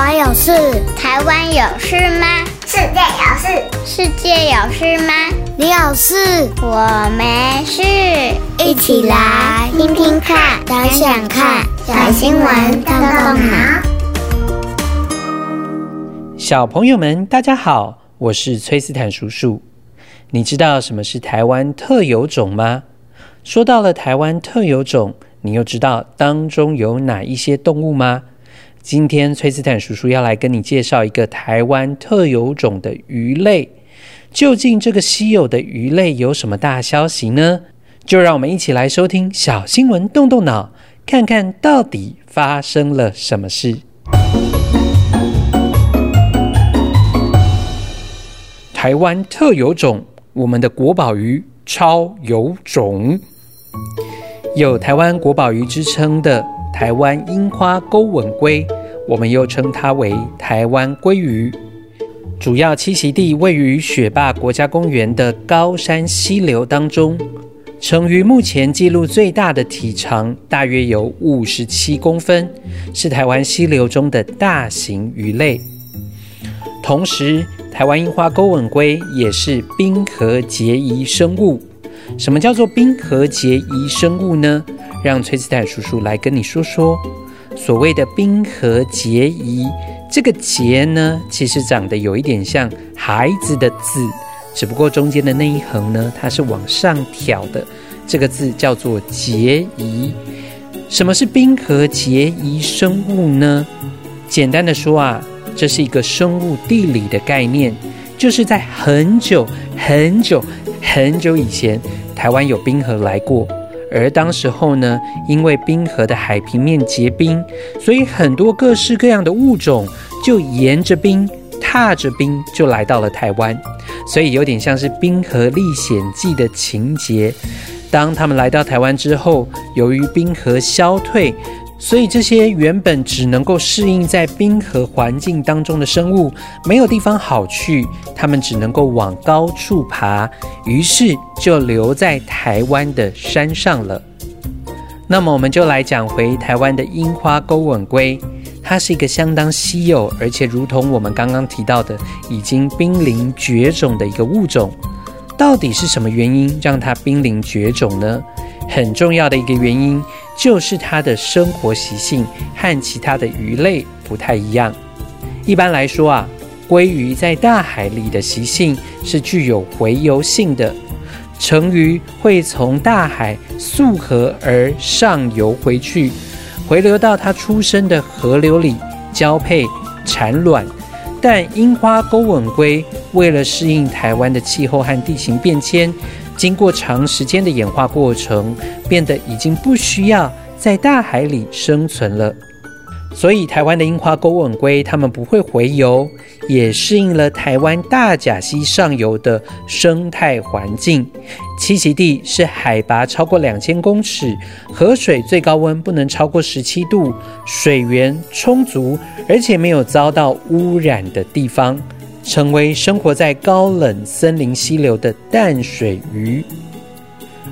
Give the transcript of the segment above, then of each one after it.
湾有事？台湾有事吗？世界有事？世界有事吗？你有事？我没事。一起来听听看，想想看，小新闻动动脑。小朋友们，大家好，我是崔斯坦叔叔。你知道什么是台湾特有种吗？说到了台湾特有种，你又知道当中有哪一些动物吗？今天崔斯坦叔叔要来跟你介绍一个台湾特有种的鱼类。究竟这个稀有的鱼类有什么大消息呢？就让我们一起来收听小新闻，动动脑，看看到底发生了什么事。台湾特有种，我们的国宝鱼超有种。有台湾国宝鱼之称的台湾樱花钩吻鲑，我们又称它为台湾鲑鱼。主要栖息地位于雪霸国家公园的高山溪流当中。成鱼目前记录最大的体长大约有五十七公分，是台湾溪流中的大型鱼类。同时，台湾樱花钩吻鲑也是冰河结谊生物。什么叫做冰河结谊生物呢？让崔斯坦叔叔来跟你说说。所谓的冰河结疑，这个结呢，其实长得有一点像孩子的字，只不过中间的那一横呢，它是往上挑的。这个字叫做结疑。什么是冰河结疑生物呢？简单的说啊，这是一个生物地理的概念，就是在很久很久很久以前。台湾有冰河来过，而当时候呢，因为冰河的海平面结冰，所以很多各式各样的物种就沿着冰、踏着冰就来到了台湾，所以有点像是《冰河历险记》的情节。当他们来到台湾之后，由于冰河消退。所以这些原本只能够适应在冰河环境当中的生物，没有地方好去，它们只能够往高处爬，于是就留在台湾的山上了。那么我们就来讲回台湾的樱花钩吻鲑，它是一个相当稀有，而且如同我们刚刚提到的，已经濒临绝种的一个物种。到底是什么原因让它濒临绝种呢？很重要的一个原因。就是它的生活习性和其他的鱼类不太一样。一般来说啊，鲑鱼在大海里的习性是具有洄游性的，成鱼会从大海溯河而上游回去，回流到它出生的河流里交配产卵。但樱花钩吻鲑为了适应台湾的气候和地形变迁，经过长时间的演化过程，变得已经不需要在大海里生存了。所以，台湾的樱花钩吻鲑，它们不会洄游，也适应了台湾大甲溪上游的生态环境。栖息地是海拔超过两千公尺，河水最高温不能超过十七度，水源充足，而且没有遭到污染的地方。成为生活在高冷森林溪流的淡水鱼，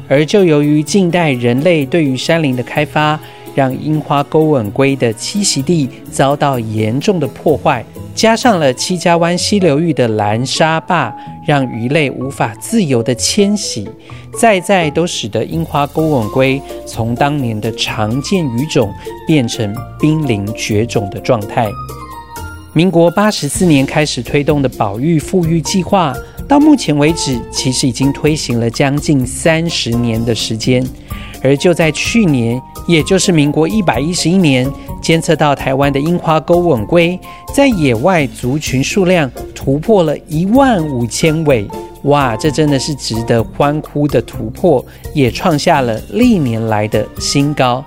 而就由于近代人类对于山林的开发，让樱花钩吻龟的栖息地遭到严重的破坏，加上了七家湾溪流域的拦沙坝，让鱼类无法自由的迁徙，再再都使得樱花钩吻龟从当年的常见鱼种变成濒临绝种的状态。民国八十四年开始推动的保育复育计划，到目前为止，其实已经推行了将近三十年的时间。而就在去年，也就是民国一百一十一年，监测到台湾的樱花钩吻龟在野外族群数量突破了一万五千尾，哇，这真的是值得欢呼的突破，也创下了历年来的新高。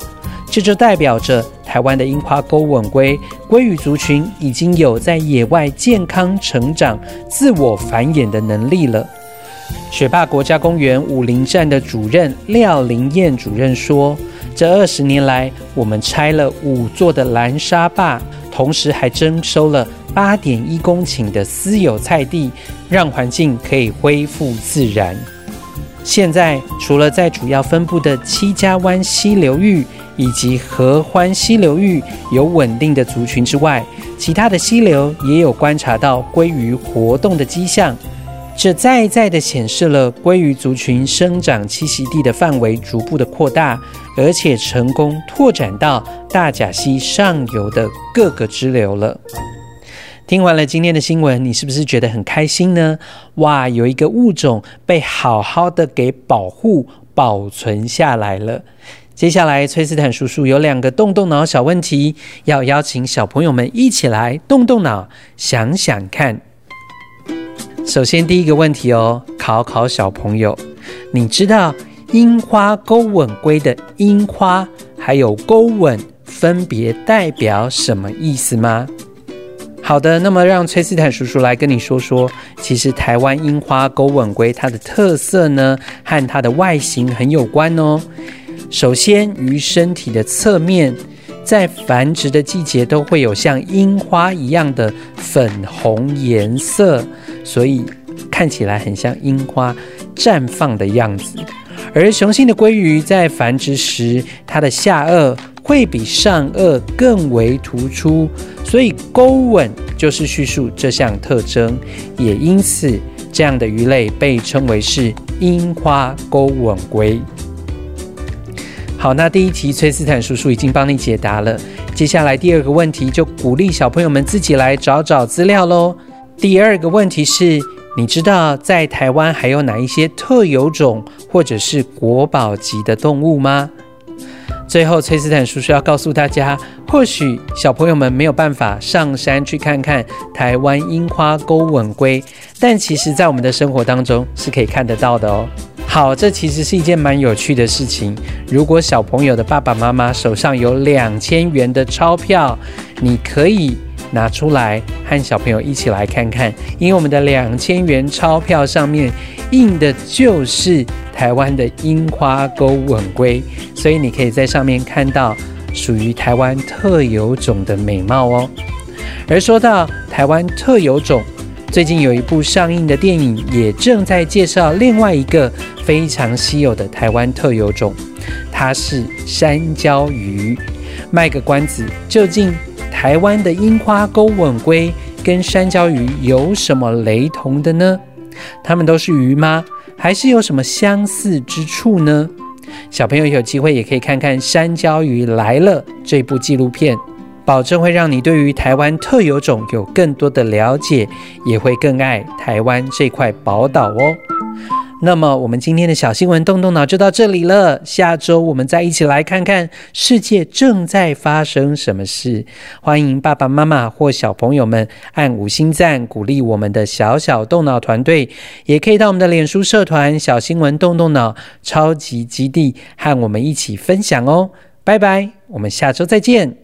这就代表着台湾的樱花钩吻鲑鲑鱼族群已经有在野外健康成长、自我繁衍的能力了。雪霸国家公园武林站的主任廖林燕主任说：“这二十年来，我们拆了五座的拦沙坝，同时还征收了八点一公顷的私有菜地，让环境可以恢复自然。现在，除了在主要分布的七家湾溪流域。”以及合欢溪流域有稳定的族群之外，其他的溪流也有观察到鲑鱼活动的迹象。这再再的显示了鲑鱼族群生长栖息地的范围逐步的扩大，而且成功拓展到大甲溪上游的各个支流了。听完了今天的新闻，你是不是觉得很开心呢？哇，有一个物种被好好的给保护保存下来了。接下来，崔斯坦叔叔有两个动动脑小问题，要邀请小朋友们一起来动动脑，想想看。首先，第一个问题哦，考考小朋友，你知道樱花钩吻龟的樱花还有钩吻分别代表什么意思吗？好的，那么让崔斯坦叔叔来跟你说说，其实台湾樱花钩吻龟它的特色呢，和它的外形很有关哦。首先，于身体的侧面，在繁殖的季节都会有像樱花一样的粉红颜色。所以看起来很像樱花绽放的样子，而雄性的鲑鱼在繁殖时，它的下颚会比上颚更为突出，所以钩吻就是叙述这项特征，也因此这样的鱼类被称为是樱花钩吻鲑。好，那第一题崔斯坦叔叔已经帮你解答了，接下来第二个问题就鼓励小朋友们自己来找找资料喽。第二个问题是，你知道在台湾还有哪一些特有种或者是国宝级的动物吗？最后，崔斯坦叔叔要告诉大家，或许小朋友们没有办法上山去看看台湾樱花钩吻龟，但其实在我们的生活当中是可以看得到的哦。好，这其实是一件蛮有趣的事情。如果小朋友的爸爸妈妈手上有两千元的钞票，你可以。拿出来和小朋友一起来看看，因为我们的两千元钞票上面印的就是台湾的樱花钩吻鲑，所以你可以在上面看到属于台湾特有种的美貌哦。而说到台湾特有种，最近有一部上映的电影也正在介绍另外一个非常稀有的台湾特有种，它是山椒鱼。卖个关子，究竟？台湾的樱花钩吻鲑跟山椒鱼有什么雷同的呢？它们都是鱼吗？还是有什么相似之处呢？小朋友有机会也可以看看《山椒鱼来了》这部纪录片，保证会让你对于台湾特有种有更多的了解，也会更爱台湾这块宝岛哦。那么，我们今天的小新闻动动脑就到这里了。下周我们再一起来看看世界正在发生什么事。欢迎爸爸妈妈或小朋友们按五星赞鼓励我们的小小动脑团队，也可以到我们的脸书社团“小新闻动动脑超级基地”和我们一起分享哦。拜拜，我们下周再见。